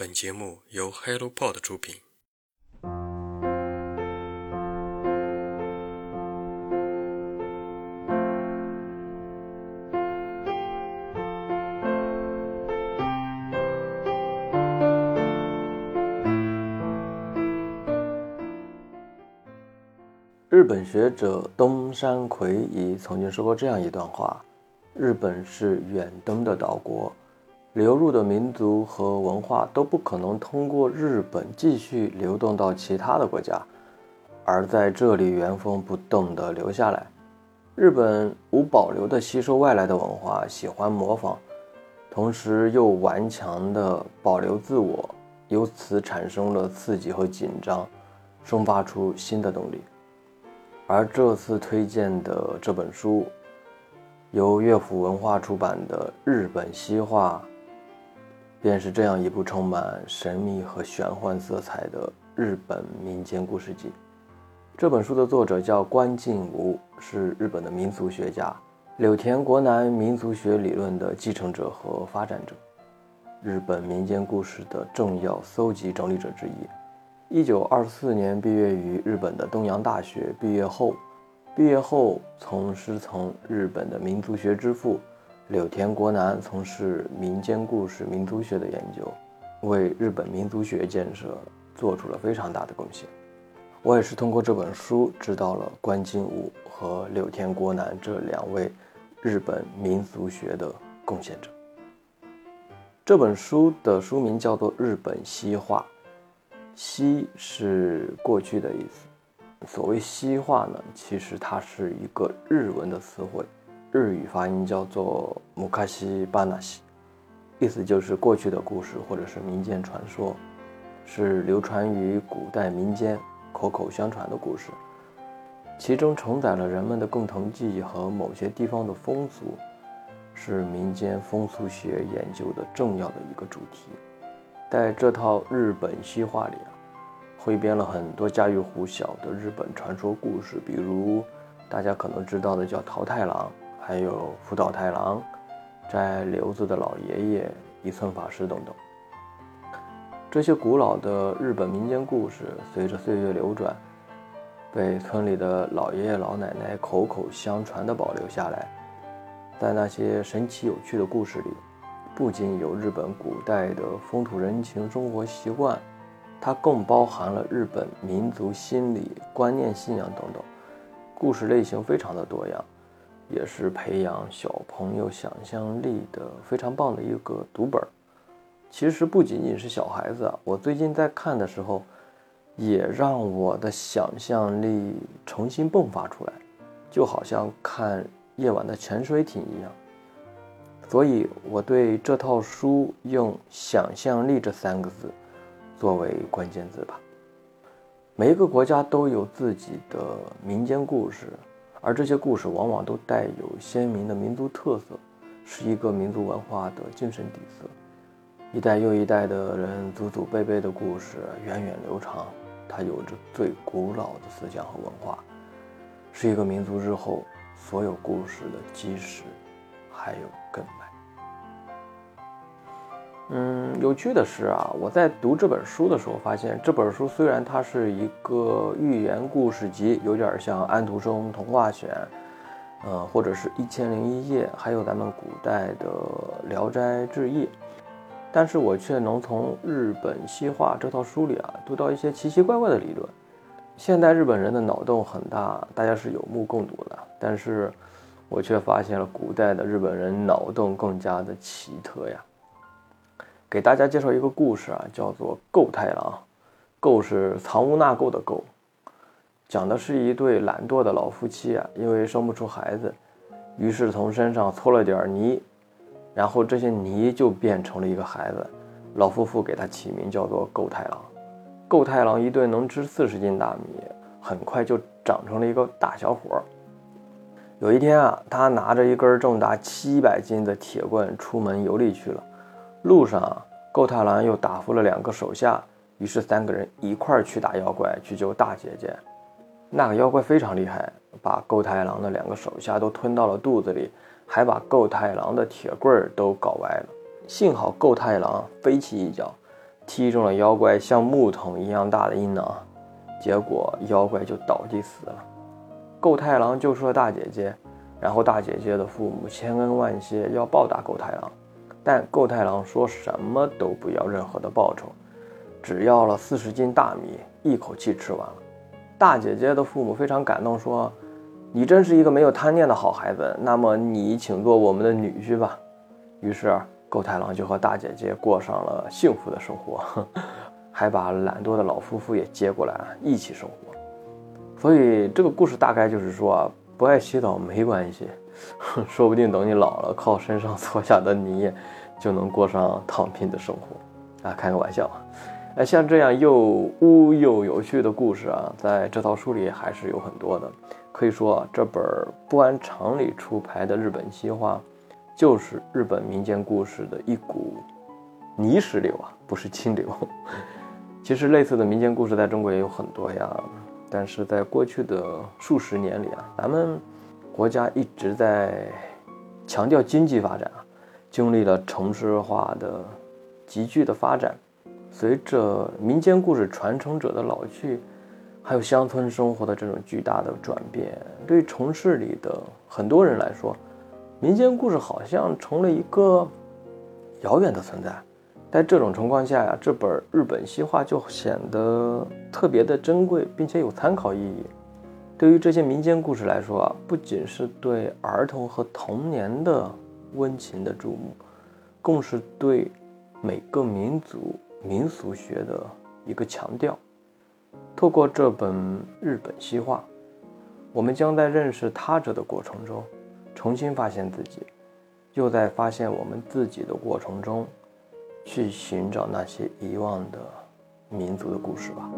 本节目由 HelloPod 出品。日本学者东山魁夷曾经说过这样一段话：“日本是远东的岛国。”流入的民族和文化都不可能通过日本继续流动到其他的国家，而在这里原封不动地留下来。日本无保留地吸收外来的文化，喜欢模仿，同时又顽强地保留自我，由此产生了刺激和紧张，生发出新的动力。而这次推荐的这本书，由乐府文化出版的《日本西化》。便是这样一部充满神秘和玄幻色彩的日本民间故事集。这本书的作者叫关进吾，是日本的民俗学家，柳田国男民族学理论的继承者和发展者，日本民间故事的重要搜集整理者之一。一九二四年毕业于日本的东洋大学，毕业后，毕业后从师从日本的民族学之父。柳田国男从事民间故事、民族学的研究，为日本民族学建设做出了非常大的贡献。我也是通过这本书知道了关金吾和柳田国男这两位日本民族学的贡献者。这本书的书名叫做《日本西化》，西是过去的意思。所谓西化呢，其实它是一个日文的词汇。日语发音叫做“木卡西巴纳西”，意思就是过去的故事或者是民间传说，是流传于古代民间口口相传的故事，其中承载了人们的共同记忆和某些地方的风俗，是民间风俗学研究的重要的一个主题。在这套日本西化里啊，汇编了很多家喻户晓的日本传说故事，比如大家可能知道的叫桃太郎。还有福岛太郎、摘瘤子的老爷爷、一寸法师等等，这些古老的日本民间故事，随着岁月流转，被村里的老爷爷老奶奶口口相传的保留下来。在那些神奇有趣的故事里，不仅有日本古代的风土人情、生活习惯，它更包含了日本民族心理、观念、信仰等等。故事类型非常的多样。也是培养小朋友想象力的非常棒的一个读本。其实不仅仅是小孩子啊，我最近在看的时候，也让我的想象力重新迸发出来，就好像看夜晚的潜水艇一样。所以我对这套书用“想象力”这三个字作为关键字吧。每一个国家都有自己的民间故事。而这些故事往往都带有鲜明的民族特色，是一个民族文化的精神底色。一代又一代的人，祖祖辈辈的故事源远流长，它有着最古老的思想和文化，是一个民族日后所有故事的基石，还有根。嗯，有趣的是啊，我在读这本书的时候，发现这本书虽然它是一个寓言故事集，有点像安徒生童话选，呃，或者是一千零一夜，还有咱们古代的聊斋志异，但是我却能从日本西化这套书里啊，读到一些奇奇怪怪的理论。现代日本人的脑洞很大，大家是有目共睹的，但是我却发现了古代的日本人脑洞更加的奇特呀。给大家介绍一个故事啊，叫做《构太郎》，构是藏污纳垢的构，讲的是一对懒惰的老夫妻啊，因为生不出孩子，于是从身上搓了点泥，然后这些泥就变成了一个孩子，老夫妇给他起名叫做构太郎。构太郎一顿能吃四十斤大米，很快就长成了一个大小伙。有一天啊，他拿着一根重达七百斤的铁棍出门游历去了。路上，构太郎又打服了两个手下，于是三个人一块儿去打妖怪，去救大姐姐。那个妖怪非常厉害，把构太郎的两个手下都吞到了肚子里，还把构太郎的铁棍儿都搞歪了。幸好构太郎飞起一脚，踢中了妖怪像木桶一样大的阴囊，结果妖怪就倒地死了。够太郎救出了大姐姐，然后大姐姐的父母千恩万谢要报答够太郎，但够太郎说什么都不要任何的报酬，只要了四十斤大米，一口气吃完了。大姐姐的父母非常感动，说：“你真是一个没有贪念的好孩子，那么你请做我们的女婿吧。”于是。够太郎就和大姐姐过上了幸福的生活，还把懒惰的老夫妇也接过来一起生活。所以这个故事大概就是说，不爱洗澡没关系，说不定等你老了，靠身上搓下的泥就能过上躺平的生活啊！开个玩笑啊！哎，像这样又污又有趣的故事啊，在这套书里还是有很多的。可以说，这本不按常理出牌的日本西化。就是日本民间故事的一股泥石流啊，不是清流。其实类似的民间故事在中国也有很多呀，但是在过去的数十年里啊，咱们国家一直在强调经济发展啊，经历了城市化的急剧的发展，随着民间故事传承者的老去，还有乡村生活的这种巨大的转变，对城市里的很多人来说。民间故事好像成了一个遥远的存在，在这种情况下呀，这本日本西画就显得特别的珍贵，并且有参考意义。对于这些民间故事来说啊，不仅是对儿童和童年的温情的注目，更是对每个民族民俗学的一个强调。透过这本日本西话，我们将在认识他者的过程中。重新发现自己，又在发现我们自己的过程中，去寻找那些遗忘的民族的故事吧。